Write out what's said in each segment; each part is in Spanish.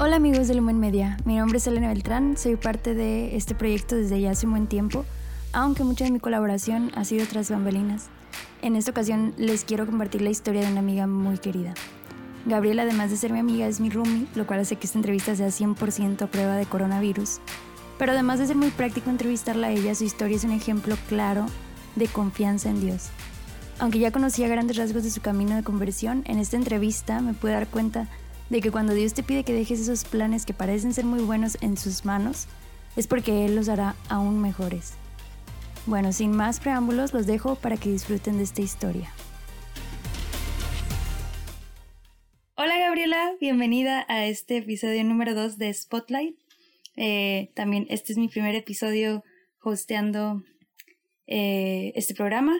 Hola amigos de Lumen Media, mi nombre es Elena Beltrán, soy parte de este proyecto desde ya hace un buen tiempo, aunque mucha de mi colaboración ha sido tras bambalinas. En esta ocasión les quiero compartir la historia de una amiga muy querida. Gabriela, además de ser mi amiga, es mi roomie, lo cual hace que esta entrevista sea 100% a prueba de coronavirus. Pero además de ser muy práctico entrevistarla a ella, su historia es un ejemplo claro de confianza en Dios. Aunque ya conocía grandes rasgos de su camino de conversión, en esta entrevista me pude dar cuenta de que cuando Dios te pide que dejes esos planes que parecen ser muy buenos en sus manos, es porque Él los hará aún mejores. Bueno, sin más preámbulos, los dejo para que disfruten de esta historia. Hola Gabriela, bienvenida a este episodio número 2 de Spotlight. Eh, también este es mi primer episodio hosteando eh, este programa.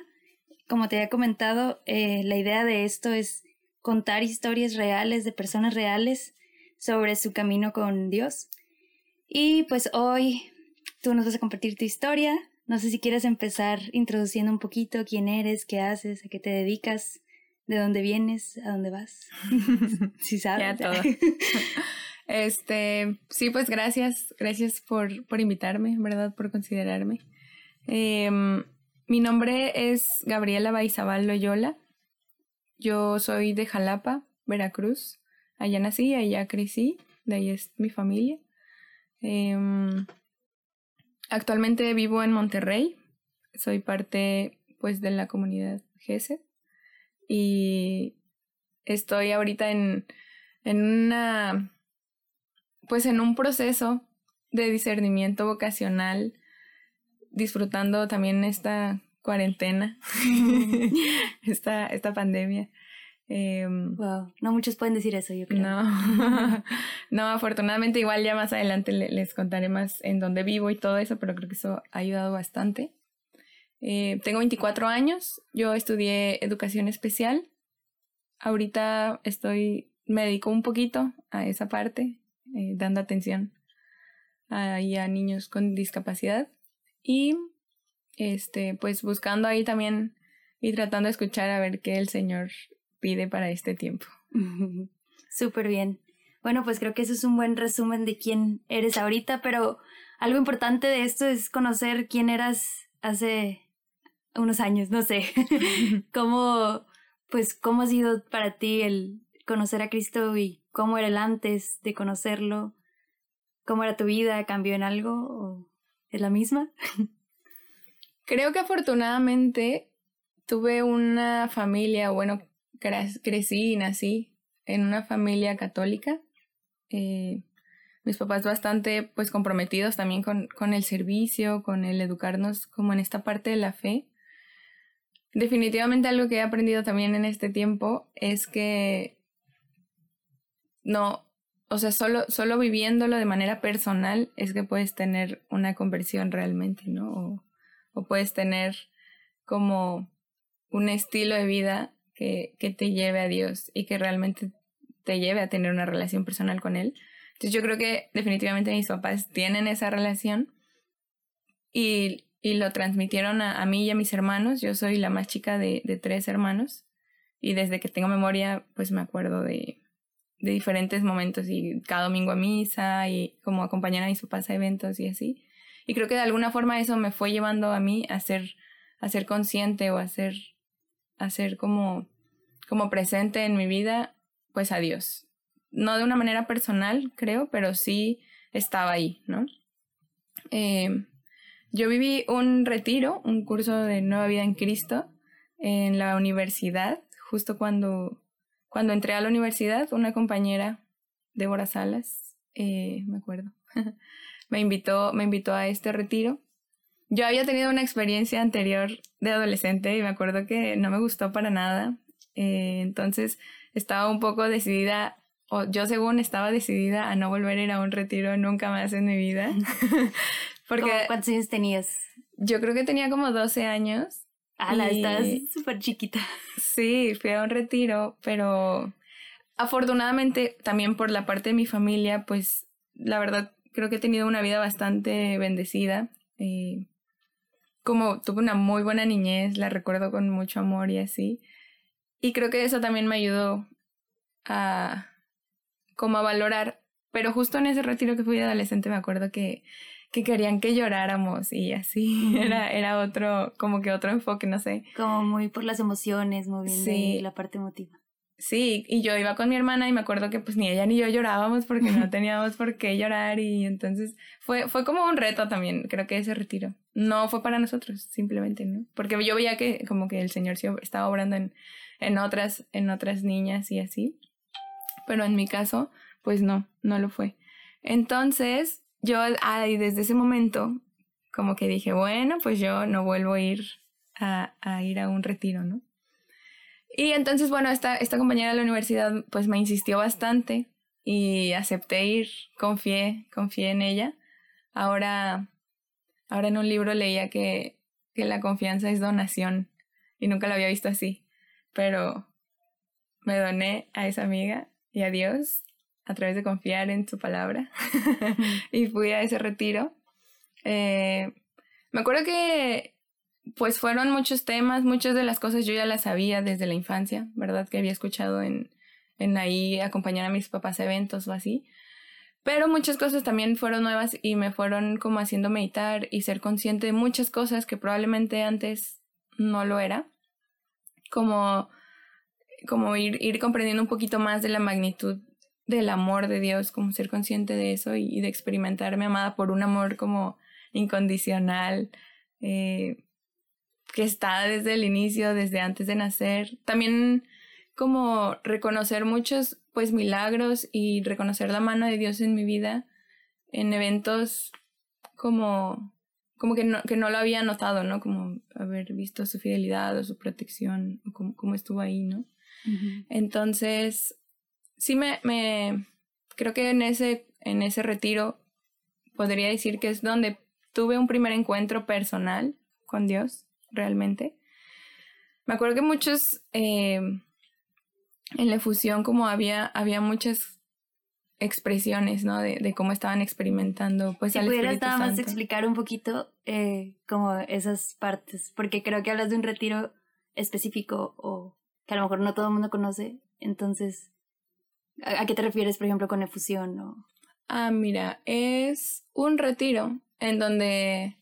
Como te había comentado, eh, la idea de esto es contar historias reales de personas reales sobre su camino con Dios. Y pues hoy tú nos vas a compartir tu historia. No sé si quieres empezar introduciendo un poquito quién eres, qué haces, a qué te dedicas, de dónde vienes, a dónde vas. si sabes. Ya todo. Este, sí, pues gracias, gracias por, por invitarme, ¿verdad? Por considerarme. Em, mi nombre es Gabriela Baizabal Loyola. Yo soy de Jalapa, Veracruz. Allá nací, allá crecí, de ahí es mi familia. Em, actualmente vivo en Monterrey. Soy parte, pues, de la comunidad GESE. Y estoy ahorita en, en una, pues, en un proceso de discernimiento vocacional, disfrutando también esta cuarentena, esta, esta pandemia. wow, em, no muchos pueden decir eso, yo creo. No, no, afortunadamente igual ya más adelante les contaré más en dónde vivo y todo eso, pero creo que eso ha ayudado bastante. Eh, tengo 24 años, yo estudié educación especial. Ahorita estoy, me dedico un poquito a esa parte, eh, dando atención a, a niños con discapacidad. Y este, pues buscando ahí también y tratando de escuchar a ver qué el Señor pide para este tiempo. Súper bien. Bueno, pues creo que eso es un buen resumen de quién eres ahorita, pero algo importante de esto es conocer quién eras hace unos años, no sé. cómo, pues, cómo ha sido para ti el conocer a Cristo y cómo era el antes de conocerlo, cómo era tu vida, cambió en algo o es la misma. Creo que afortunadamente tuve una familia, bueno, crecí y nací en una familia católica. Eh, mis papás bastante pues comprometidos también con, con el servicio, con el educarnos como en esta parte de la fe. Definitivamente algo que he aprendido también en este tiempo es que no, o sea, solo, solo viviéndolo de manera personal es que puedes tener una conversión realmente, ¿no? Puedes tener como un estilo de vida que, que te lleve a Dios y que realmente te lleve a tener una relación personal con Él. Entonces yo creo que definitivamente mis papás tienen esa relación y, y lo transmitieron a, a, mí y a mis hermanos. Yo soy la más chica de, de, tres hermanos y desde que tengo memoria pues me acuerdo de, de diferentes momentos y cada domingo a misa y como acompañar a mis papás a eventos y así. Y creo que de alguna forma eso me fue llevando a mí a ser, a ser consciente o a ser, a ser como, como presente en mi vida, pues a Dios. No de una manera personal, creo, pero sí estaba ahí, ¿no? Eh, yo viví un retiro, un curso de Nueva Vida en Cristo en la universidad, justo cuando, cuando entré a la universidad, una compañera, Débora Salas, eh, me acuerdo, me invitó, me invitó a este retiro. Yo había tenido una experiencia anterior de adolescente y me acuerdo que no me gustó para nada. Eh, entonces estaba un poco decidida, o yo según estaba decidida a no volver a ir a un retiro nunca más en mi vida. Porque, ¿Cuántos años tenías? Yo creo que tenía como 12 años. Ah, la estabas súper chiquita. Sí, fui a un retiro, pero afortunadamente también por la parte de mi familia, pues la verdad creo que he tenido una vida bastante bendecida. Eh, como tuve una muy buena niñez, la recuerdo con mucho amor y así. Y creo que eso también me ayudó a como a valorar pero justo en ese retiro que fui de adolescente me acuerdo que, que querían que lloráramos y así, era, era otro, como que otro enfoque, no sé. Como muy por las emociones, moviendo la parte emotiva. Sí, y yo iba con mi hermana y me acuerdo que pues ni ella ni yo llorábamos porque no teníamos por qué llorar y entonces fue, fue como un reto también, creo que ese retiro. No fue para nosotros, simplemente, ¿no? Porque yo veía que como que el Señor estaba obrando en, en, otras, en otras niñas y así, pero en mi caso, pues no, no lo fue. Entonces, yo desde ese momento como que dije, bueno, pues yo no vuelvo a ir a, a ir a un retiro, ¿no? Y entonces, bueno, esta, esta compañera de la universidad pues me insistió bastante y acepté ir, confié, confié en ella. Ahora, ahora en un libro leía que, que la confianza es donación y nunca lo había visto así, pero me doné a esa amiga y a Dios a través de confiar en su palabra y fui a ese retiro. Eh, me acuerdo que pues fueron muchos temas, muchas de las cosas yo ya las sabía desde la infancia, ¿verdad? Que había escuchado en, en ahí acompañar a mis papás a eventos o así. Pero muchas cosas también fueron nuevas y me fueron como haciendo meditar y ser consciente de muchas cosas que probablemente antes no lo era. Como, como ir, ir comprendiendo un poquito más de la magnitud del amor de Dios, como ser consciente de eso y, de experimentarme amada por un amor como incondicional. Eh, que está desde el inicio, desde antes de nacer. También como reconocer muchos pues milagros y reconocer la mano de Dios en mi vida en eventos como como que no, que no lo había notado, ¿no? Como haber visto su fidelidad o su protección, o como, estuvo ahí, ¿no? Entonces, sí me, me, creo que en ese, en ese retiro podría decir que es donde tuve un primer encuentro personal con Dios realmente. Me acuerdo que muchos, eh, en la efusión como había, había muchas expresiones, ¿no? De, de cómo estaban experimentando, pues, si pudieras nada más explicar un poquito eh, como esas partes, porque creo que hablas de un retiro específico o que a lo mejor no todo el mundo conoce, entonces, ¿a, qué te refieres, por ejemplo, con efusión? O... Ah, mira, es un retiro en donde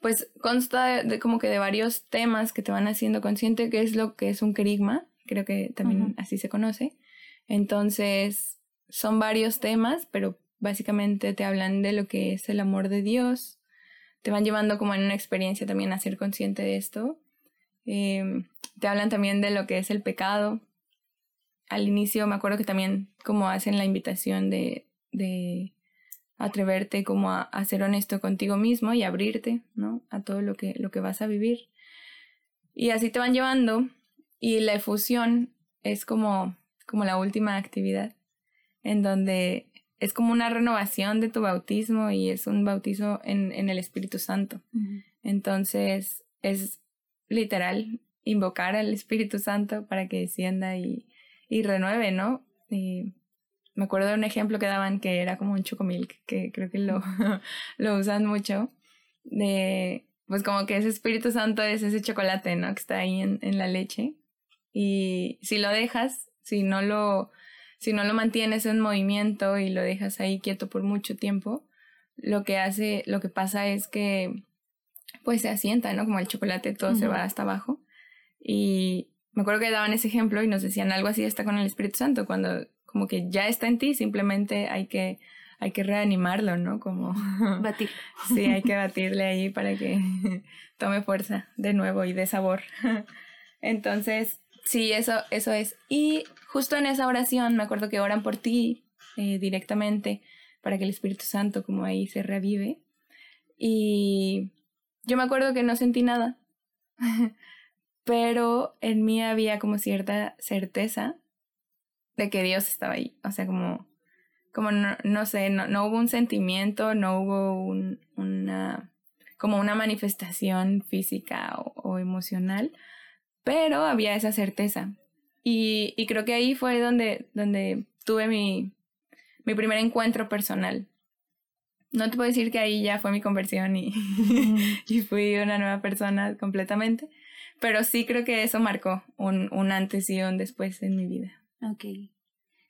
pues consta de, como que de varios temas que te van haciendo consciente que es lo que es un querigma, creo que también así se conoce. Entonces, son varios temas, pero básicamente te hablan de lo que es el amor de Dios, te van llevando como en una experiencia también a ser consciente de esto. Em, te hablan también de lo que es el pecado. Al inicio me acuerdo que también como hacen la invitación de, de atreverte como a, ser honesto contigo mismo y abrirte, ¿no? A todo lo que, lo que vas a vivir. Y así te van llevando y la efusión es como, como la última actividad en donde es como una renovación de tu bautismo y es un bautizo en, en el Espíritu Santo. Entonces es literal invocar al Espíritu Santo para que descienda y, y renueve, ¿no? Y me acuerdo de un ejemplo que daban que era como un chocomilk, que creo que lo, lo usan mucho, de, pues como que ese Espíritu Santo es ese chocolate, ¿no? Que está ahí en, en la leche. Y si lo dejas, si no lo, si no lo mantienes en movimiento y lo dejas ahí quieto por mucho tiempo, lo que hace, lo que pasa es que pues se asienta, ¿no? Como el chocolate todo se va hasta abajo. Y me acuerdo que daban ese ejemplo y nos decían algo así está con el Espíritu Santo, cuando como que ya está en ti, simplemente hay que, hay que reanimarlo, ¿no? Como batir. sí, hay que batirle ahí para que tome fuerza de nuevo y de sabor. Entonces, sí, eso, eso es. Y justo en esa oración, me acuerdo que oran por ti eh, directamente para que el Espíritu Santo como ahí se revive. Y yo me acuerdo que no sentí nada, pero en mí había como cierta certeza de que Dios estaba ahí. O sea, como, como no, no sé, no, no, hubo un sentimiento, no hubo un, una, como una manifestación física o, emocional, pero había esa certeza. Y, y, creo que ahí fue donde, donde tuve mi, mi primer encuentro personal. No te puedo decir que ahí ya fue mi conversión y, y fui una nueva persona completamente, pero sí creo que eso marcó un, un antes y un después en mi vida. Ok.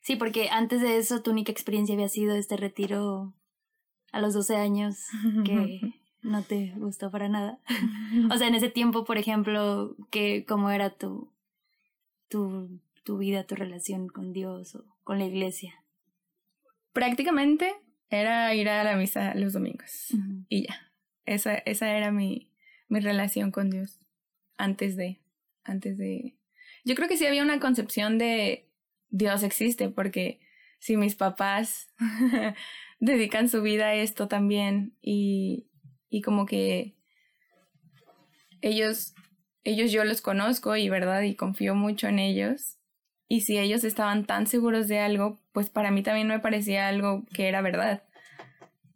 Sí, porque antes de eso tu única experiencia había sido este retiro a los 12 años que no te gustó para nada. o sea, en ese tiempo, por ejemplo, que cómo era tu, tu, tu vida, tu relación con Dios o con la iglesia. Prácticamente era ir a la misa los domingos y ya. Esa, esa era mi, mi relación con Dios antes de, antes de... Yo creo que sí había una concepción de Dios existe, porque si mis papás dedican su vida a esto también y, y como que ellos, ellos yo los conozco y verdad y confío mucho en ellos. Y si ellos estaban tan seguros de algo, pues para mí también me parecía algo que era verdad.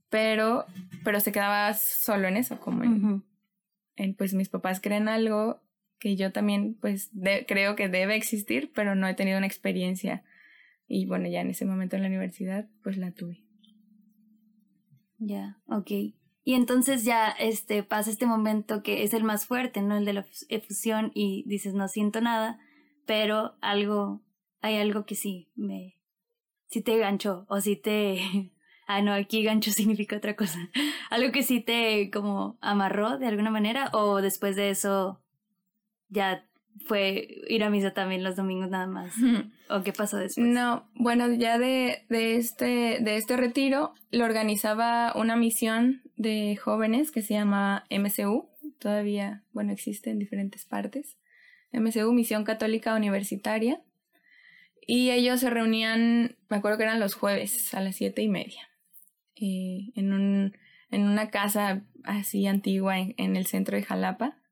Pero, pero se quedaba solo en eso, como en, pues mis papás creen algo que yo también pues creo que debe existir, pero no he tenido una experiencia. Y bueno, ya en ese momento en la universidad, pues la tuve. Ya, ok. Y entonces ya este, pasa este momento que es el más fuerte, ¿no? El de la efusión y dices, no siento nada, pero algo, hay algo que sí me, sí te ganchó o sí te, ah, no, aquí gancho significa otra cosa, algo que sí te como amarró de alguna manera o después de eso ya fue ir a misa también los domingos nada más. ¿O qué pasó después? No, bueno, ya de, de, este, de este retiro lo organizaba una misión de jóvenes que se llama MCU. Todavía, bueno, existe en diferentes partes. MCU, Misión Católica Universitaria. Y ellos se reunían, me acuerdo que eran los jueves a las siete y media. Eh, en, un, en una casa así antigua en el centro de Jalapa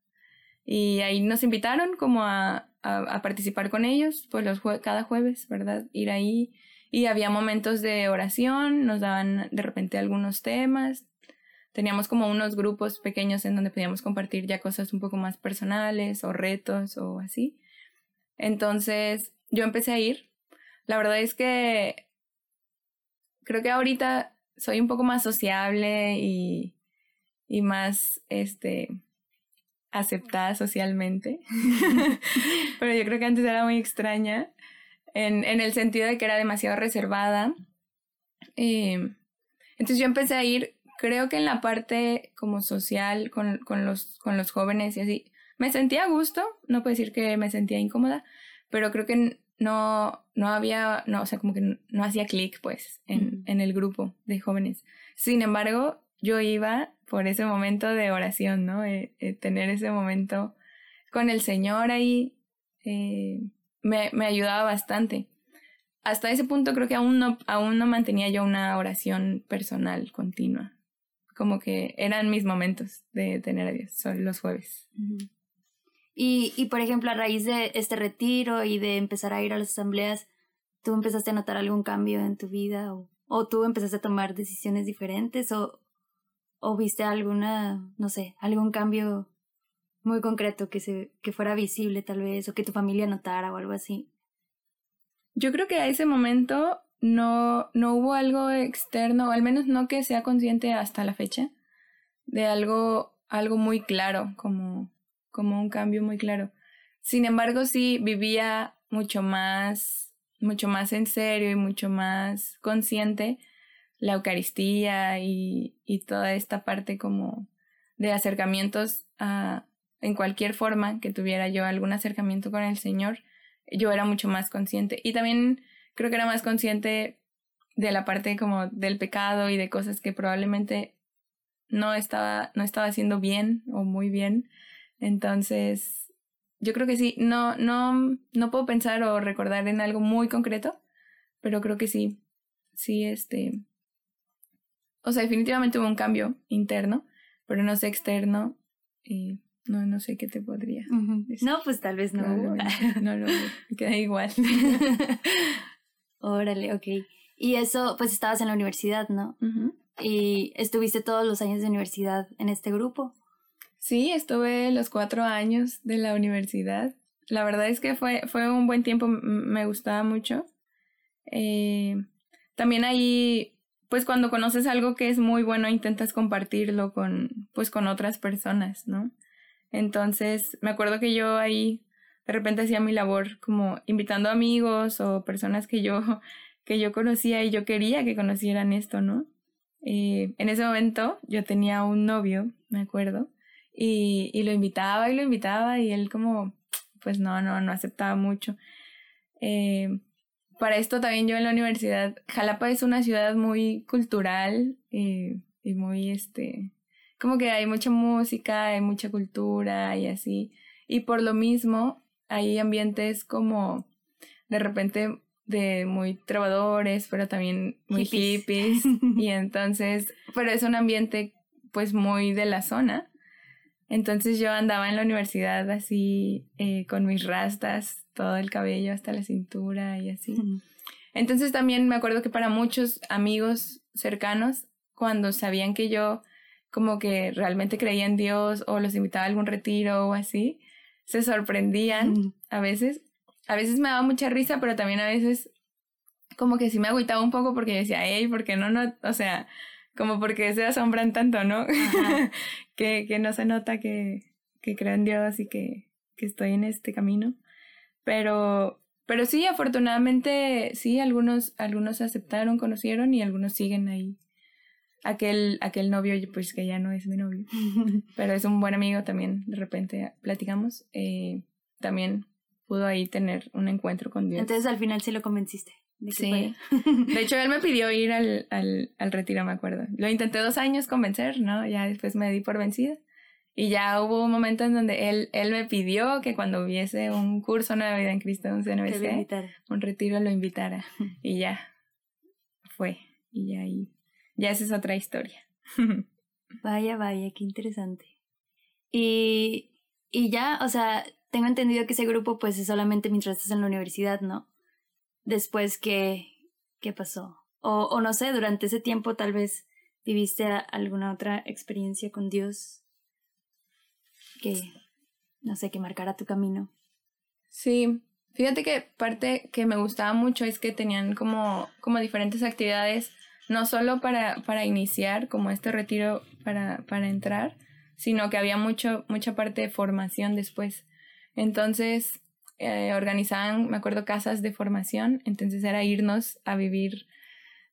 y ahí nos invitaron como a, a, participar con ellos, pues los cada jueves, ¿verdad? Ir ahí. Y había momentos de oración, nos daban de repente algunos temas. Teníamos como unos grupos pequeños en donde podíamos compartir ya cosas un poco más personales o retos o así. Entonces yo empecé a ir. La verdad es que creo que ahorita soy un poco más sociable y, y más, este, aceptada socialmente, pero yo creo que antes era muy extraña en, en el sentido de que era demasiado reservada. Eh, entonces yo empecé a ir, creo que en la parte como social con, con, los, con los jóvenes y así, me sentía a gusto, no puedo decir que me sentía incómoda, pero creo que no, no había, no, o sea, como que no, hacía clic pues en, en el grupo de jóvenes. Sin embargo, yo iba por ese momento de oración, ¿no? Eh, eh, tener ese momento con el Señor ahí eh, me, ayudaba bastante. Hasta ese punto creo que aún no, aún no mantenía yo una oración personal continua. Como que eran mis momentos de tener a Dios, son los jueves. y, y, por ejemplo, a raíz de este retiro y de empezar a ir a las asambleas, ¿tú empezaste a notar algún cambio en tu vida? ¿O, o tú empezaste a tomar decisiones diferentes? ¿O, o viste alguna, no sé, algún cambio muy concreto que se que fuera visible tal vez o que tu familia notara o algo así. Yo creo que a ese momento no no hubo algo externo, o al menos no que sea consciente hasta la fecha de algo algo muy claro, como como un cambio muy claro. Sin embargo, sí vivía mucho más mucho más en serio y mucho más consciente la Eucaristía y, y toda esta parte como de acercamientos a, en cualquier forma que tuviera yo algún acercamiento con el Señor, yo era mucho más consciente. Y también creo que era más consciente de la parte como del pecado y de cosas que probablemente no estaba, no estaba haciendo bien o muy bien. Entonces, yo creo que sí, no, no, no puedo pensar o recordar en algo muy concreto, pero creo que sí, sí, este, o sea, definitivamente hubo un cambio interno, pero no sé externo. Y no, no sé qué te podría. No, pues tal vez no. No, no, me queda igual. Órale, ok. Y eso, pues estabas en la universidad, ¿no? Y estuviste todos los años de universidad en este grupo. Sí, estuve los cuatro años de la universidad. La verdad es que fue, fue un buen tiempo, me gustaba mucho. Eh, también ahí pues cuando conoces algo que es muy bueno intentas compartirlo con pues con otras personas, ¿no? Entonces, me acuerdo que yo ahí de repente hacía mi labor como invitando amigos o personas que yo, que yo conocía y yo quería que conocieran esto, ¿no? Eh, en ese momento yo tenía un novio, me acuerdo, y, y, lo invitaba y lo invitaba y él como, pues no, no, no aceptaba mucho. Eh, para esto también yo en la universidad, Jalapa es una ciudad muy cultural eh, y muy, este, como que hay mucha música, hay mucha cultura y así. Y por lo mismo hay ambientes como de repente de muy trovadores, pero también muy hippies. y entonces, pero es un ambiente pues muy de la zona. Entonces yo andaba en la universidad así eh, con mis rastas, todo el cabello hasta la cintura y así. Entonces también me acuerdo que para muchos amigos cercanos, cuando sabían que yo como que realmente creía en Dios o los invitaba a algún retiro o así, se sorprendían a veces. A veces me daba mucha risa, pero también a veces como que sí me agüitaba un poco porque decía, hey, ¿por qué no, no? O sea, como porque se asombran tanto, ¿no? que, que no se nota que, que creo en Dios y que, que estoy en este camino. Pero, pero sí, afortunadamente, sí, algunos, algunos aceptaron, conocieron y algunos siguen ahí. Aquel, aquel novio, pues que ya no es mi novio, pero es un buen amigo también, de repente platicamos, eh, también pudo ahí tener un encuentro con Dios. Entonces al final sí lo convenciste. De sí. De hecho, él me pidió ir al, al, al retiro, me acuerdo. Lo intenté dos años convencer, ¿no? Ya después me di por vencida. Y ya hubo un momento en donde él, él me pidió que cuando hubiese un curso Nueva Vida en Cristo, un CNBC, un retiro, lo invitara. Y ya fue. Y ya ahí ya esa es otra historia. vaya, vaya, qué interesante. Y, y ya, o sea, tengo entendido que ese grupo pues es solamente mientras estás en la universidad, ¿no? Después, ¿qué, qué pasó? O, no sé, durante ese tiempo tal vez viviste alguna otra experiencia con Dios que, no sé, que marcara tu camino. Sí, fíjate que parte que me gustaba mucho es que tenían como, como diferentes actividades no solo para, para iniciar como este retiro para, para entrar, sino que había mucho, mucha parte de formación después. Entonces, eh, organizaban, me acuerdo, casas de formación, entonces era irnos a vivir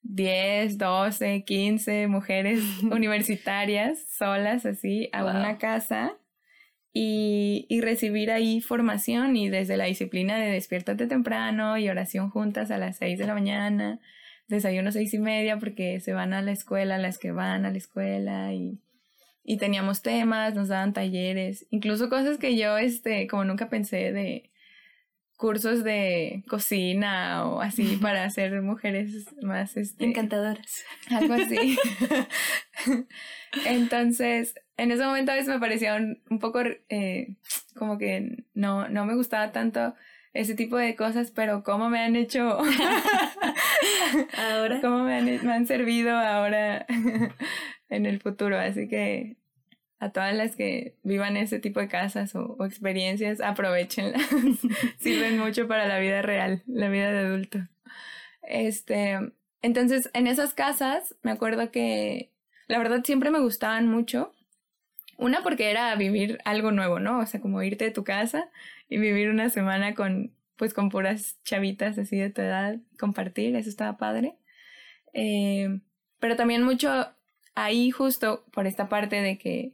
10, 12, 15 mujeres universitarias solas así a una casa y, y, recibir ahí formación y desde la disciplina de despiértate temprano y oración juntas a las 6 de la mañana desayuno seis y media porque se van a la escuela, las que van a la escuela y, y teníamos temas, nos daban talleres, incluso cosas que yo, este, como nunca pensé de cursos de cocina o así para ser mujeres más este, encantadoras. Algo así. Entonces, en ese momento a veces me parecía un, un poco eh, como que no, no me gustaba tanto ese tipo de cosas, pero cómo me han hecho ahora, cómo me han, me han servido ahora en el futuro. Así que a todas las que vivan ese tipo de casas o, experiencias, aprovechenlas. Sirven mucho para la vida real, la vida de adulto. Este, entonces, en esas casas, me acuerdo que la verdad siempre me gustaban mucho. Una porque era vivir algo nuevo, ¿no? O sea, como irte de tu casa y vivir una semana con, pues, con puras chavitas así de tu edad, compartir, eso estaba padre. Eh, pero también mucho ahí justo por esta parte de que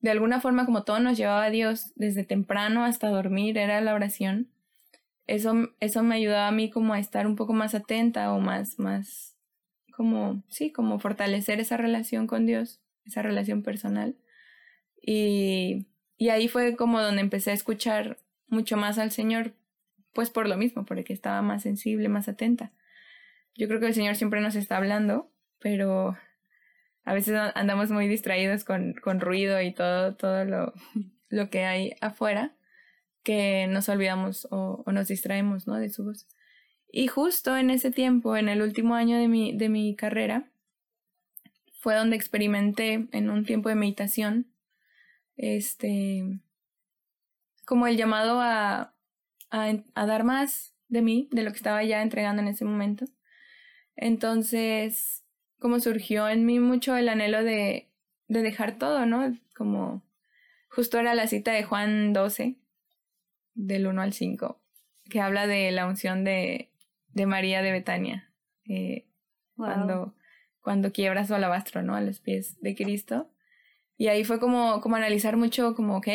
de alguna forma como todo nos llevaba a Dios desde temprano hasta dormir, era la oración. Eso, eso me ayudaba a mí como a estar un poco más atenta o más, más, como, sí, como fortalecer esa relación con Dios, esa relación personal. Y, y ahí fue como donde empecé a escuchar mucho más al Señor, pues por lo mismo, porque estaba más sensible, más atenta. Yo creo que el Señor siempre nos está hablando, pero a veces andamos muy distraídos con, con ruido y todo, todo lo, lo que hay afuera, que nos olvidamos o, nos distraemos ¿no? de su voz. Y justo en ese tiempo, en el último año de mi, de mi carrera, fue donde experimenté en un tiempo de meditación, este, como el llamado a, a, dar más de mí, de lo que estaba ya entregando en ese momento. Entonces, como surgió en mí mucho el anhelo de, de dejar todo, ¿no? Como justo era la cita de Juan 12, del 1 al 5, que habla de la unción de, de María de Betania, eh, cuando, cuando quiebra su alabastro, ¿no? A los pies de Cristo. Y ahí fue como, como analizar mucho, como, ok,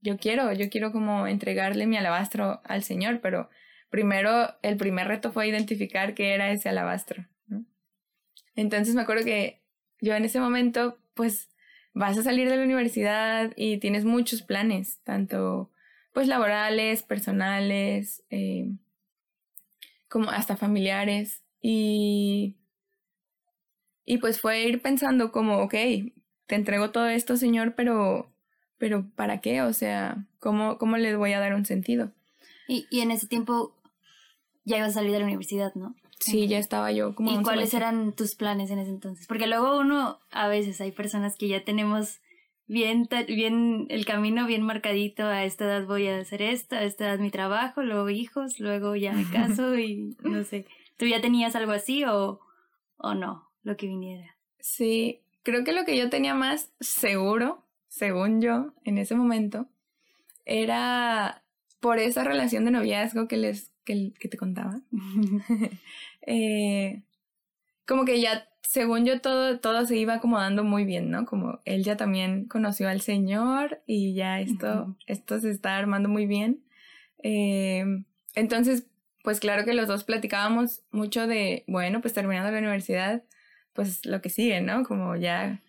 yo quiero, yo quiero como entregarle mi alabastro al Señor, pero primero, el primer reto fue identificar qué era ese alabastro. Entonces me acuerdo que yo en ese momento, pues, vas a salir de la universidad y tienes muchos planes, tanto pues laborales, personales, eh, como hasta familiares. Y, y pues fue ir pensando como, ok, te entrego todo esto, Señor, pero, pero ¿para qué? O sea, ¿cómo, cómo les voy a dar un sentido? Y, y en ese tiempo ya ibas a salir de la universidad, ¿no? Sí, ya estaba yo como... ¿Y cuáles eran tus planes en ese entonces? Porque luego uno, a veces hay personas que ya tenemos bien, bien el camino bien marcadito, a esta edad voy a hacer esto, a esta edad mi trabajo, luego hijos, luego ya me caso y no sé. ¿Tú ya tenías algo así o, o no, lo que viniera? Sí, creo que lo que yo tenía más seguro, según yo, en ese momento, era por esa relación de noviazgo que les que, que te contaba. eh, como que ya, según yo, todo, todo se iba acomodando muy bien, ¿no? Como él ya también conoció al Señor y ya esto, esto se está armando muy bien. Eh, entonces, pues claro que los dos platicábamos mucho de, bueno, pues terminando la universidad, pues lo que sigue, ¿no? Como ya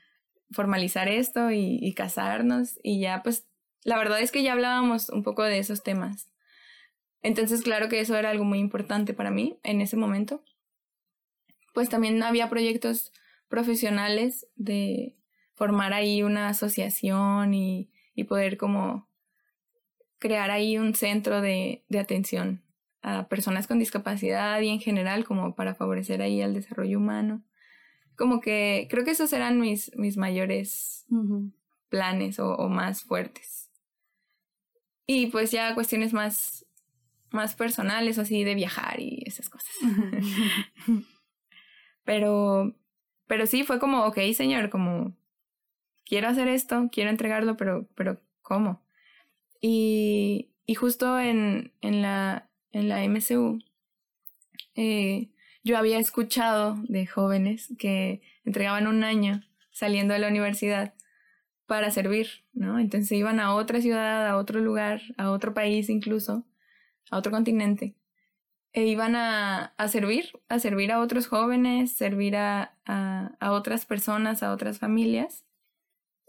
formalizar esto y, y casarnos y ya, pues la verdad es que ya hablábamos un poco de esos temas. Entonces, claro que eso era algo muy importante para mí en ese momento. Pues también había proyectos profesionales de formar ahí una asociación y, y poder como crear ahí un centro de, de, atención a personas con discapacidad y en general como para favorecer ahí el desarrollo humano. Como que creo que esos eran mis, mis mayores planes o, o más fuertes. Y pues ya cuestiones más más personales, así de viajar y esas cosas. pero, pero sí, fue como, ok, señor, como, quiero hacer esto, quiero entregarlo, pero, pero, ¿cómo? Y, y justo en, en, la, en la MCU, eh, yo había escuchado de jóvenes que entregaban un año saliendo de la universidad para servir, ¿no? Entonces iban a otra ciudad, a otro lugar, a otro país incluso, a otro continente, e iban a, a servir, a servir a otros jóvenes, servir a, a, a otras personas, a otras familias.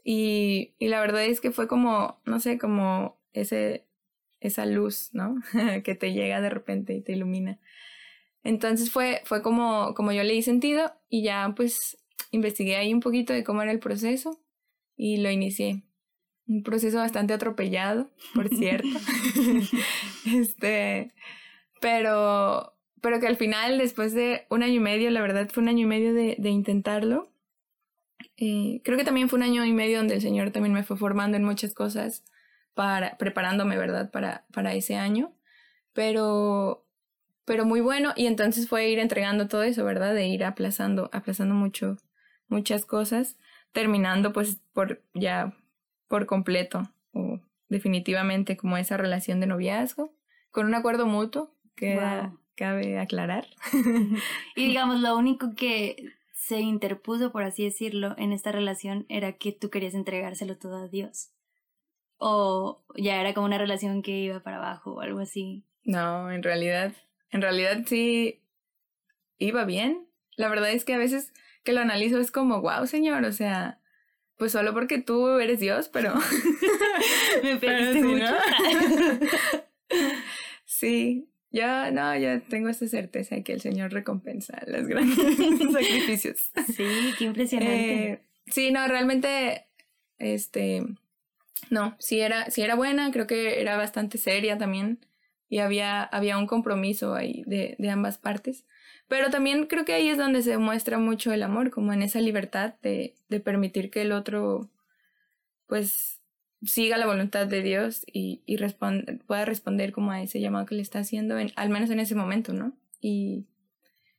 Y, y, la verdad es que fue como, no sé, como ese, esa luz, ¿no? que te llega de repente y te ilumina. Entonces fue, fue como, como yo le di sentido y ya pues investigué ahí un poquito de cómo era el proceso y lo inicié un proceso bastante atropellado, por cierto. este, pero, pero que al final, después de un año y medio, la verdad fue un año y medio de, de intentarlo. Eh, creo que también fue un año y medio donde el Señor también me fue formando en muchas cosas, para, preparándome, ¿verdad?, para, para ese año. Pero, pero muy bueno, y entonces fue ir entregando todo eso, ¿verdad?, de ir aplazando, aplazando mucho, muchas cosas, terminando pues por ya por completo o definitivamente como esa relación de noviazgo con un acuerdo mutuo que cabe aclarar. y digamos, lo único que se interpuso, por así decirlo, en esta relación era que tú querías entregárselo todo a Dios. O ya era como una relación que iba para abajo o algo así. No, en realidad, en realidad sí iba bien. La verdad es que a veces que lo analizo es como, wow, señor, o sea, pues solo porque tú eres Dios, pero... Me pediste mucho. sí, yo no, yo tengo esta certeza de que el Señor recompensa los grandes sacrificios. Sí, qué impresionante. Eh, sí, no, realmente, este, no, sí era, sí era buena, creo que era bastante seria también y había, había un compromiso ahí de, de ambas partes. Pero también creo que ahí es donde se muestra mucho el amor, como en esa libertad de, de permitir que el otro, pues, siga la voluntad de Dios y, y pueda responder como a ese llamado que le está haciendo, en, al menos en ese momento, ¿no? Y,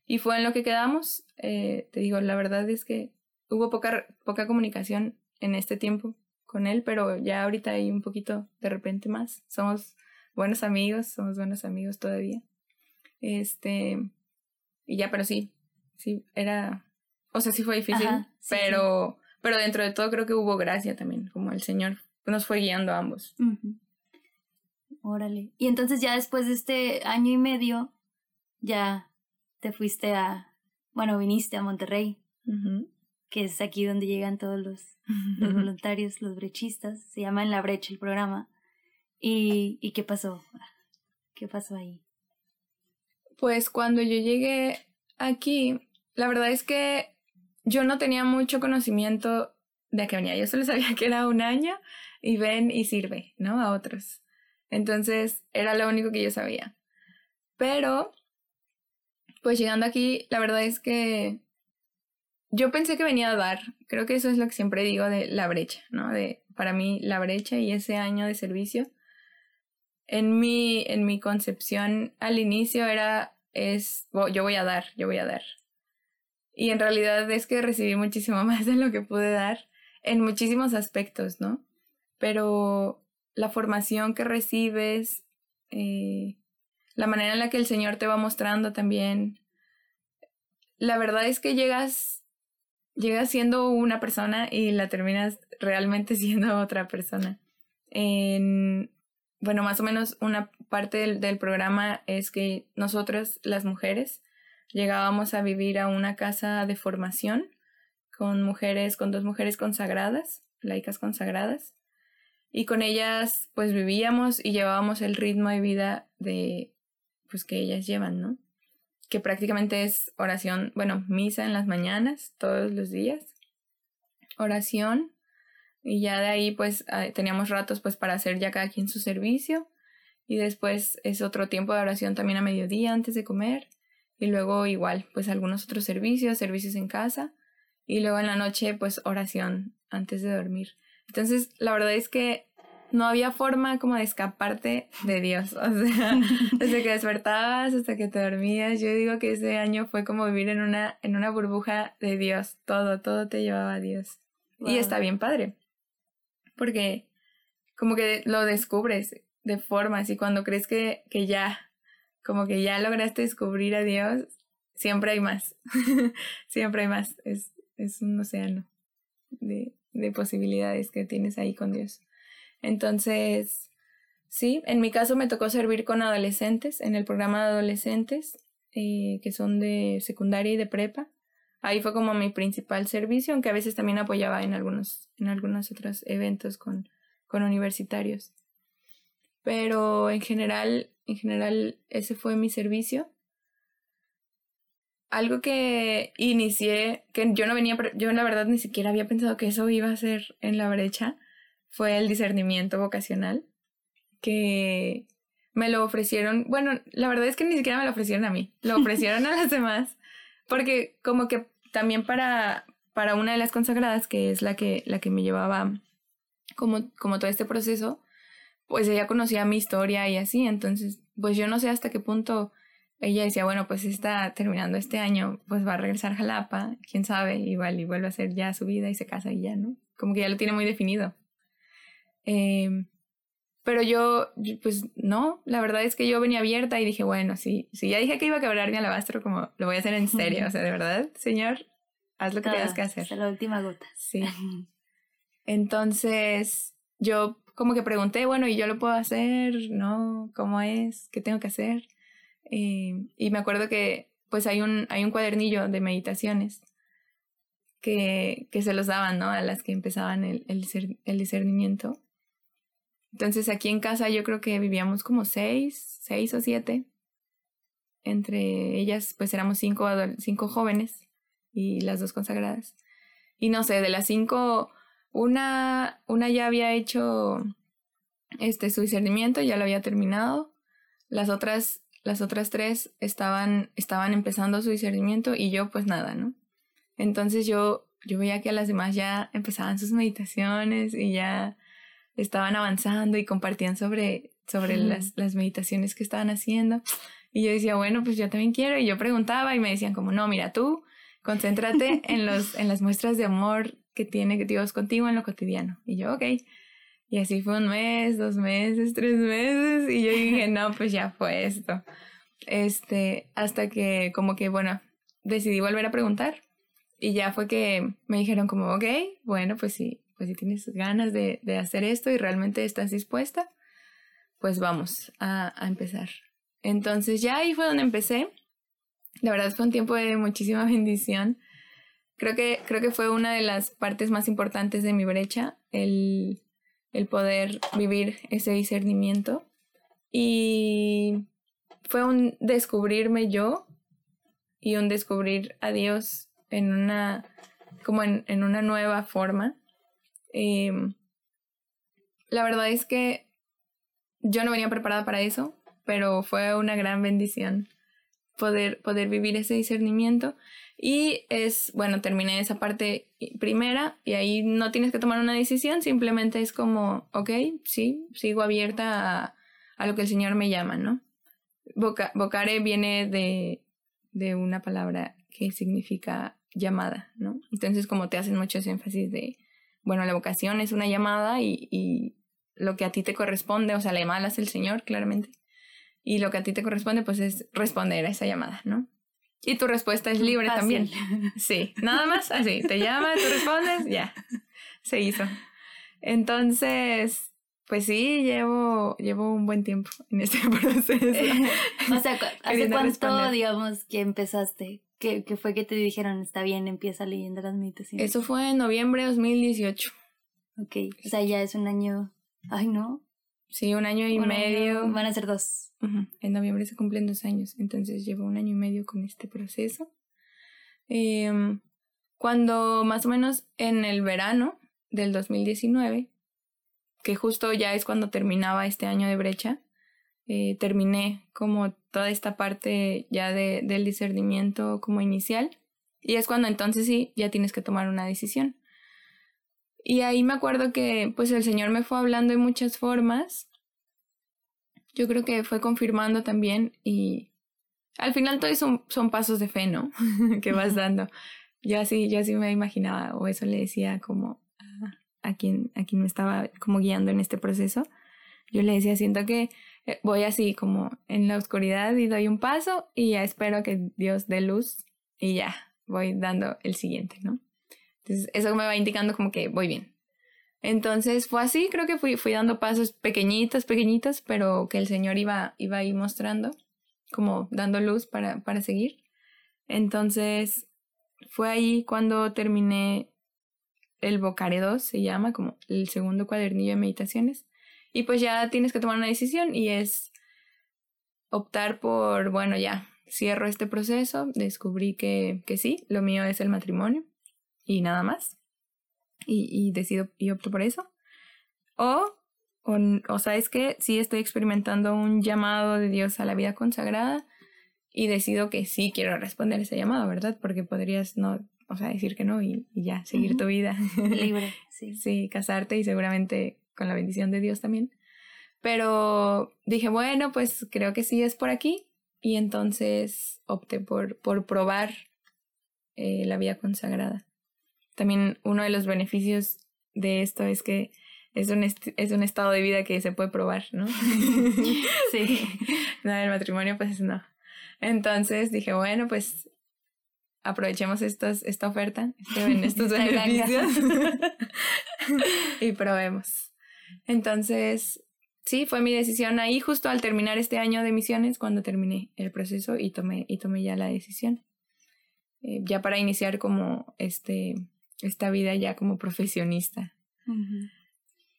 y fue en lo que quedamos. Eh, te digo, la verdad es que hubo poca, poca comunicación en este tiempo con él, pero ya ahorita hay un poquito de repente más. Somos buenos amigos, somos buenos amigos todavía. Este, y ya, pero sí, sí, era, o sea, sí fue difícil, pero, pero dentro de todo creo que hubo gracia también, como el Señor nos fue guiando a ambos. Órale. Y entonces ya después de este año y medio, ya te fuiste a, bueno, viniste a Monterrey, que es aquí donde llegan todos los, los voluntarios, los brechistas, se llama En la Brecha el programa. ¿Y, ¿Y qué pasó? ¿Qué pasó ahí? Pues cuando yo llegué aquí, la verdad es que yo no tenía mucho conocimiento de qué venía. Yo solo sabía que era un año y ven y sirve, ¿no? A otros. Entonces era lo único que yo sabía. Pero, pues llegando aquí, la verdad es que yo pensé que venía a dar. Creo que eso es lo que siempre digo de la brecha, ¿no? De para mí la brecha y ese año de servicio. En mi, en mi concepción al inicio era, es, yo voy a dar, yo voy a dar. Y en realidad es que recibí muchísimo más de lo que pude dar en muchísimos aspectos, ¿no? Pero la formación que recibes, eh, la manera en la que el Señor te va mostrando también. La verdad es que llegas, llegas siendo una persona y la terminas realmente siendo otra persona. En, bueno, más o menos una parte del, del programa es que nosotras, las mujeres, llegábamos a vivir a una casa de formación con mujeres, con dos mujeres consagradas, laicas consagradas, y con ellas pues vivíamos y llevábamos el ritmo de vida de pues que ellas llevan, ¿no? Que prácticamente es oración, bueno, misa en las mañanas, todos los días, oración, y ya de ahí pues ah, teníamos ratos pues para hacer ya cada quien su servicio, y después es otro tiempo de oración también a mediodía antes de comer, y luego igual pues algunos otros servicios, servicios en casa, y luego en la noche pues oración antes de dormir. Entonces, la verdad es que no había forma como de escaparte de Dios. O sea, desde que despertabas hasta que te dormías, yo digo que ese año fue como vivir en una, en una burbuja de Dios. Todo, todo te llevaba a Dios. Y está bien padre. Porque como que lo descubres de formas y cuando crees que, que ya, como que ya lograste descubrir a Dios, siempre hay más. siempre hay más. Es, es un océano de, de posibilidades que tienes ahí con Dios. Entonces, sí, en mi caso me tocó servir con adolescentes, en el programa de adolescentes, eh, que son de secundaria y de prepa. Ahí fue como mi principal servicio, aunque a veces también apoyaba en algunos, en algunos otros eventos con, con universitarios. Pero en general, en general, ese fue mi servicio algo que inicié, que yo no venía, yo la verdad ni siquiera había pensado que eso iba a ser en la brecha, fue el discernimiento vocacional, que me lo ofrecieron, bueno, la verdad es que ni siquiera me lo ofrecieron a mí, lo ofrecieron a las demás, porque como que también para, para una de las consagradas, que es la que, la que me llevaba como, como todo este proceso, pues ella conocía mi historia y así, entonces, pues yo no sé hasta qué punto ella decía, bueno, pues está terminando este año, pues va a regresar a Jalapa, quién sabe, igual y vuelve a hacer ya su vida y se casa y ya, ¿no? Como que ya lo tiene muy definido. Em, pero yo, pues no, la verdad es que yo venía abierta y dije, bueno, sí, sí, ya dije que iba a quebrar mi alabastro, como lo voy a hacer en serio, o sea, de verdad, señor, haz lo que tengas que hacer. Hasta la última gota. Sí. Entonces, yo como que pregunté, bueno, ¿y yo lo puedo hacer? ¿No? ¿Cómo es? ¿Qué tengo que hacer? Eh, y me acuerdo que pues hay un, hay un cuadernillo de meditaciones que, que se los daban, ¿no? A las que empezaban el, el, el discernimiento. Entonces aquí en casa yo creo que vivíamos como seis, seis o siete. Entre ellas pues éramos cinco, cinco jóvenes y las dos consagradas. Y no sé, de las cinco, una, una ya había hecho este, su discernimiento, ya lo había terminado. Las otras las otras tres estaban, estaban empezando su discernimiento y yo pues nada, ¿no? Entonces yo, yo veía que las demás ya empezaban sus meditaciones y ya estaban avanzando y compartían sobre, sobre las, las meditaciones que estaban haciendo. Y yo decía, bueno, pues yo también quiero. Y yo preguntaba y me decían como, no, mira, tú concéntrate en, los, en las muestras de amor que tiene Dios contigo en lo cotidiano. Y yo, ok. Y así fue un mes, dos meses, tres meses. Y yo dije, no, pues ya fue esto. Este, hasta que como que, bueno, decidí volver a preguntar. Y ya fue que me dijeron como, ok, bueno, pues sí, pues si tienes ganas de, de hacer esto y realmente estás dispuesta, pues vamos a, a empezar. Entonces ya ahí fue donde empecé. La verdad fue un tiempo de muchísima bendición. Creo que, creo que fue una de las partes más importantes de mi brecha, el, el poder vivir ese discernimiento. Y fue un descubrirme yo y un descubrir a Dios en una, como en, en una nueva forma. Em, la verdad es que yo no venía preparada para eso, pero fue una gran bendición poder, poder vivir ese discernimiento. Y es, bueno, terminé esa parte primera y ahí no tienes que tomar una decisión, simplemente es como, ok, sí, sigo abierta a, a lo que el Señor me llama, ¿no? vocare viene de, de una palabra que significa llamada, ¿no? Entonces, como te hacen mucho énfasis de, bueno, la vocación es una llamada y, y lo que a ti te corresponde, o sea, la llamada la hace el Señor, claramente. Y lo que a ti te corresponde, pues es responder a esa llamada, ¿no? Y tu respuesta es libre también. Sí, nada más así. Te llama, tú respondes, ya. Se hizo. Entonces, pues sí, llevo, llevo un buen tiempo en este proceso. o sea, ¿hace cuánto, digamos, que empezaste? ¿Qué, fue que te dijeron, está bien, empieza leyendo las meditaciones? Eso fue en noviembre de 2018. Ok, o sea, ya es un año. Ay, no. Sí, un año y medio. van a ser dos. En noviembre se cumplen dos años, entonces llevo un año y medio con este proceso. Em, cuando más o menos en el verano del 2019, que justo ya es cuando terminaba este año de brecha, eh, terminé como toda esta parte ya de, del discernimiento como inicial. Y es cuando entonces sí, ya tienes que tomar una decisión. Y ahí me acuerdo que pues el Señor me fue hablando de muchas formas. Yo creo que fue confirmando también y al final todo son, son pasos de fe, ¿no? que vas dando. Yo así, yo así me imaginaba o eso le decía como a, quien, a quien me estaba como guiando en este proceso. Yo le decía, siento que voy así como en la oscuridad y doy un paso y ya espero que Dios dé luz y ya voy dando el siguiente, ¿no? Entonces, eso me va indicando como que voy bien. Entonces fue así, creo que fui, fui dando pasos pequeñitos, pequeñitos, pero que el Señor iba, iba ahí mostrando, como dando luz para, para seguir. Entonces fue ahí cuando terminé el Vocare 2, se llama como el segundo cuadernillo de meditaciones. Y pues ya tienes que tomar una decisión y es optar por, bueno, ya, cierro este proceso, descubrí que, que sí, lo mío es el matrimonio y nada más. Y, y decido y opto por eso. O, o, o sabes que sí estoy experimentando un llamado de Dios a la vida consagrada y decido que sí quiero responder ese llamado, ¿verdad? Porque podrías no, o sea, decir que no y, y ya, seguir tu vida. Libre, sí. sí, casarte y seguramente con la bendición de Dios también. Pero dije, bueno, pues creo que sí es por aquí. Y entonces opté por, por probar eh, la vida consagrada. También uno de los beneficios de esto es que es un, es un estado de vida que se puede probar, ¿no? sí. No, el matrimonio, pues no. Entonces dije, bueno, pues aprovechemos esta oferta, estos beneficios y probemos. Entonces, sí, fue mi decisión ahí justo al terminar este año de misiones, cuando terminé el proceso y tomé, y tomé ya la decisión. Eh, ya para iniciar como este esta vida ya como profesionista.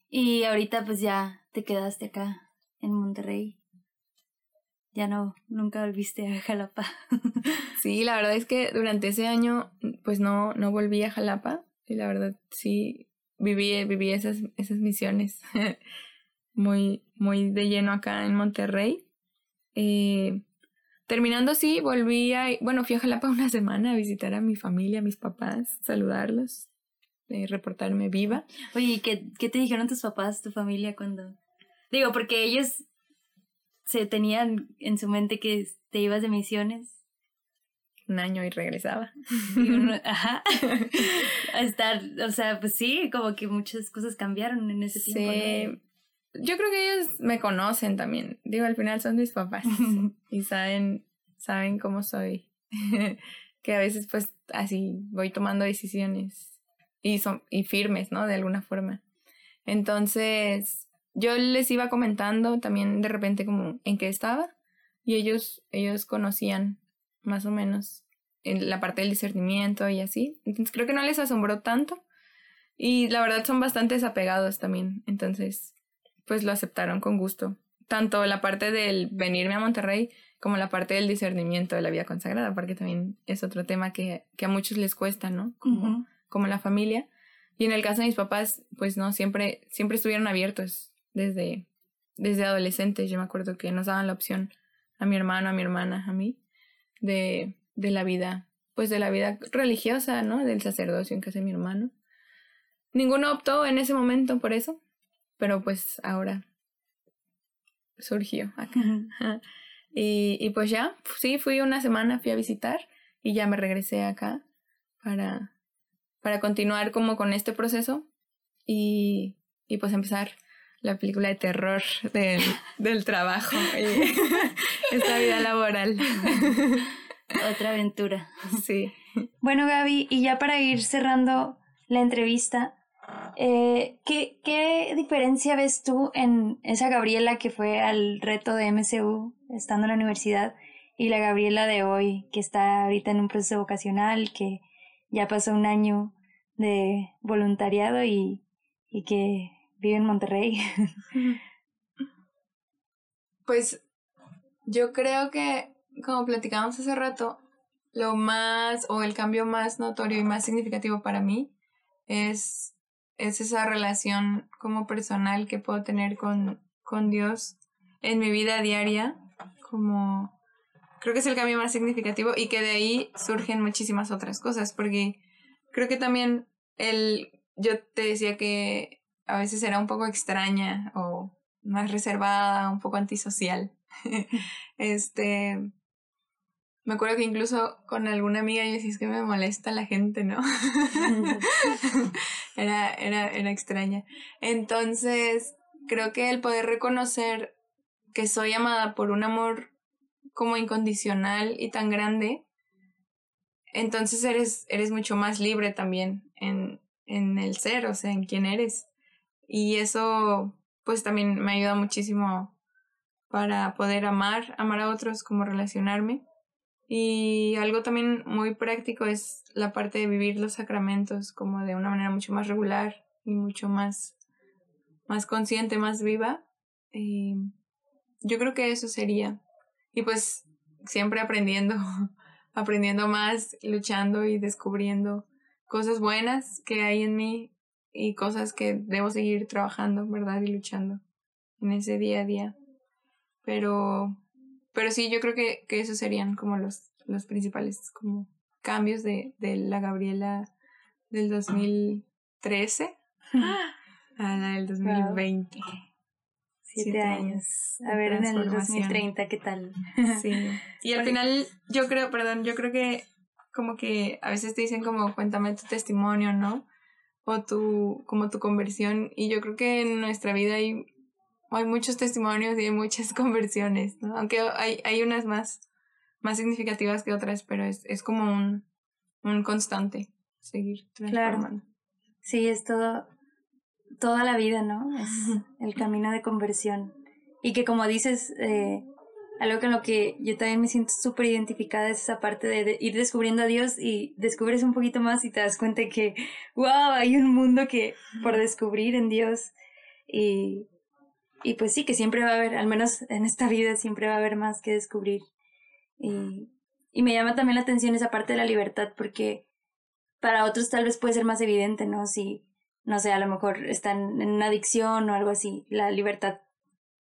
Y ahorita pues ya te quedaste acá en Monterrey. Ya no, nunca volviste a Jalapa. sí, la verdad es que durante ese año pues no, no volví a Jalapa. Y la verdad sí viví, viví esas, esas misiones muy, muy de lleno acá en Monterrey. Eh, Terminando, sí, volví a, bueno, fui a Jalapa una semana a visitar a mi familia, a mis papás, saludarlos, eh, reportarme viva. Oye, ¿qué, ¿qué te dijeron tus papás, tu familia cuando...? Digo, porque ellos se tenían en su mente que te ibas de misiones. Un año y regresaba. ajá. estar, o sea, pues sí, como que muchas cosas cambiaron en ese tiempo. Sí. Yo creo que ellos me conocen también. Digo, al final son mis papás y saben, saben cómo soy. que a veces pues así voy tomando decisiones y son y firmes, ¿no? De alguna forma. Entonces, yo les iba comentando también de repente como en qué estaba y ellos ellos conocían más o menos en la parte del discernimiento y así. Entonces, creo que no les asombró tanto y la verdad son bastante desapegados también. Entonces, pues lo aceptaron con gusto. Tanto la parte del venirme a Monterrey como la parte del discernimiento de la vida consagrada, porque también es otro tema que, que a muchos les cuesta, ¿no? Como, como la familia. Y en el caso de mis papás, pues no, siempre, siempre estuvieron abiertos desde, desde adolescentes. Yo me acuerdo que nos daban la opción a mi hermano, a mi hermana, a mí, de, de la vida, pues de la vida religiosa, ¿no? Del sacerdocio en casa de mi hermano. Ninguno optó en ese momento por eso, pero pues ahora surgió acá. Y, y pues ya, sí, fui una semana, fui a visitar y ya me regresé acá para, para continuar como con este proceso y, y pues empezar la película de terror del, del trabajo y esta vida laboral. Otra aventura. Sí. Bueno, Gaby, y ya para ir cerrando la entrevista, eh, ¿qué, ¿Qué diferencia ves tú en esa Gabriela que fue al reto de MCU estando en la universidad y la Gabriela de hoy que está ahorita en un proceso vocacional, que ya pasó un año de voluntariado y, y que vive en Monterrey? Pues yo creo que, como platicamos hace rato, lo más o el cambio más notorio y más significativo para mí es es esa relación como personal que puedo tener con, con Dios en mi vida diaria, como creo que es el cambio más significativo y que de ahí surgen muchísimas otras cosas, porque creo que también el, yo te decía que a veces era un poco extraña o más reservada, un poco antisocial. este, me acuerdo que incluso con alguna amiga yo decía, que me molesta la gente, ¿no? era, era, era extraña. Entonces, creo que el poder reconocer que soy amada por un amor como incondicional y tan grande, entonces eres, eres mucho más libre también en, en el ser, o sea, en quién eres. Y eso, pues también me ayuda muchísimo para poder amar, amar a otros, como relacionarme. Y algo también muy práctico es la parte de vivir los sacramentos como de una manera mucho más regular y mucho más, más consciente, más viva. Y yo creo que eso sería. Y pues siempre aprendiendo, aprendiendo más, luchando y descubriendo cosas buenas que hay en mí y cosas que debo seguir trabajando, ¿verdad? Y luchando en ese día a día. Pero pero sí, yo creo que, que esos serían como los, los principales como cambios de, de la Gabriela del 2013 a la del 2020. Siete, años. A ver en el 2030 qué tal. Sí. Y al final yo creo, perdón, yo creo que como que a veces te dicen como cuéntame tu testimonio, ¿no? O tu, como tu conversión. Y yo creo que en nuestra vida hay hay muchos testimonios y hay muchas conversiones, ¿no? Aunque hay, hay unas más, más significativas que otras, pero es, es como un, un constante seguir transformando. Claro. Sí, es todo, toda la vida, ¿no? Es el camino de conversión. Y que como dices, eh, algo con lo que yo también me siento súper identificada es esa parte de, ir descubriendo a Dios y descubres un poquito más y te das cuenta que, wow, hay un mundo que por descubrir en Dios. Y, y pues sí, que siempre va a haber, al menos en esta vida, siempre va a haber más que descubrir. Y, y me llama también la atención esa parte de la libertad, porque para otros tal vez puede ser más evidente, ¿no? Si, no sé, a lo mejor están en una adicción o algo así, la libertad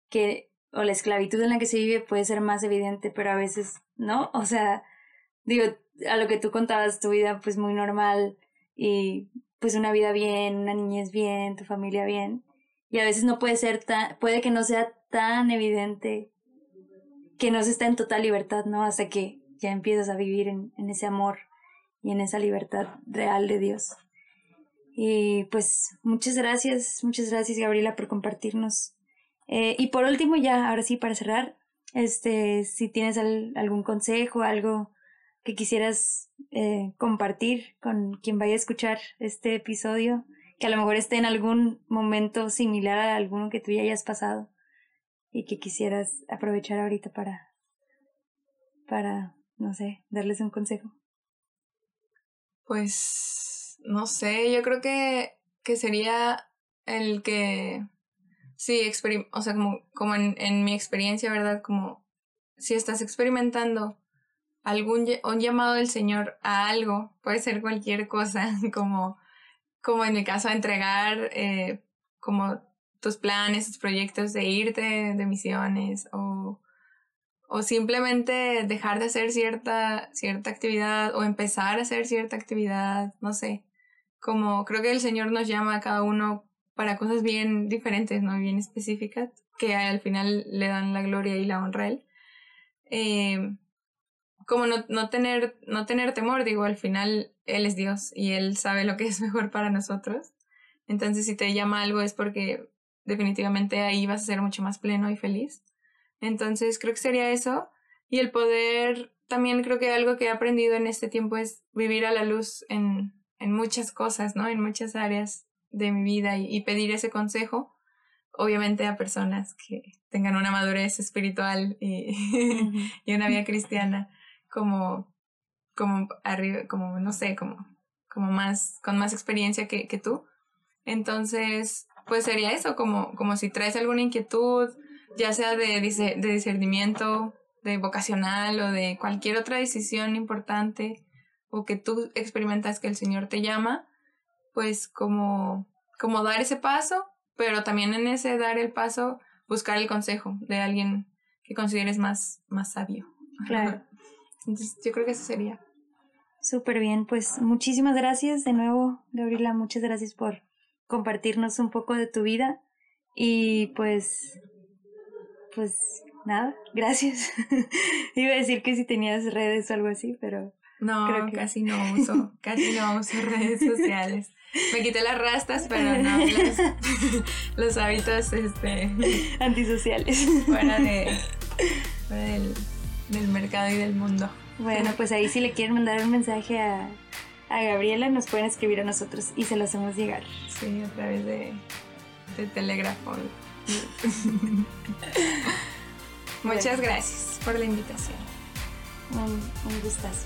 que, o la esclavitud en la que se vive puede ser más evidente, pero a veces no. O sea, digo, a lo que tú contabas, tu vida pues muy normal y pues una vida bien, una niñez bien, tu familia bien y a veces no puede ser tan, puede que no sea tan evidente que no se está en total libertad, ¿no? Hasta que ya empiezas a vivir en, en ese amor y en esa libertad real de Dios. Y pues muchas gracias, muchas gracias Gabriela por compartirnos. Eh, y por último, ya, ahora sí, para cerrar, este, si tienes algún consejo, algo que quisieras eh, compartir con quien vaya a escuchar este episodio, que a lo mejor esté en algún momento similar a alguno que tú ya hayas pasado y que quisieras aprovechar ahorita para, para, no sé, darles un consejo. Pues, no sé, yo creo que, que sería el que, sí, o sea, como, como en, en mi experiencia, ¿verdad? Como si estás experimentando algún un llamado del Señor a algo, puede ser cualquier cosa, como, como en mi caso, entregar eh, como tus planes, tus proyectos de irte de misiones o, o simplemente dejar de hacer cierta, cierta actividad o empezar a hacer cierta actividad, no sé. Como creo que el Señor nos llama a cada uno para cosas bien diferentes, ¿no? Bien específicas, que al final le dan la gloria y la honra a Él. Eh, como no, no, tener, no tener temor, digo, al final Él es Dios y Él sabe lo que es mejor para nosotros. Entonces, si te llama algo es porque definitivamente ahí vas a ser mucho más pleno y feliz. Entonces, creo que sería eso. Y el poder, también creo que algo que he aprendido en este tiempo es vivir a la luz en, en muchas cosas, ¿no? En muchas áreas de mi vida y, pedir ese consejo, obviamente a personas que tengan una madurez espiritual y, y una vida cristiana como, como arriba, como, no sé, como, como más, con más experiencia que, que tú. Entonces, pues sería eso, como, como si traes alguna inquietud, ya sea de, de discernimiento, de vocacional o de cualquier otra decisión importante o que tú experimentas que el Señor te llama, pues como, como dar ese paso, pero también en ese dar el paso buscar el consejo de alguien que consideres más, más sabio. Claro. Entonces, yo creo que eso sería. Súper bien, pues muchísimas gracias de nuevo, Gabriela, muchas gracias por compartirnos un poco de tu vida y pues, pues nada, gracias. Iba a decir que si tenías redes o algo así, pero no, creo que... casi no uso, casi no uso redes sociales. Me quité las rastas, pero no los, los hábitos este, antisociales. Fuera, de, fuera del del mercado y del mundo. Bueno, pues ahí si le quieren mandar un mensaje a, a Gabriela, nos pueden escribir a nosotros y se lo hacemos llegar. Sí, a través de, de telégrafo. Muchas gracias por la invitación. Un, un gustazo.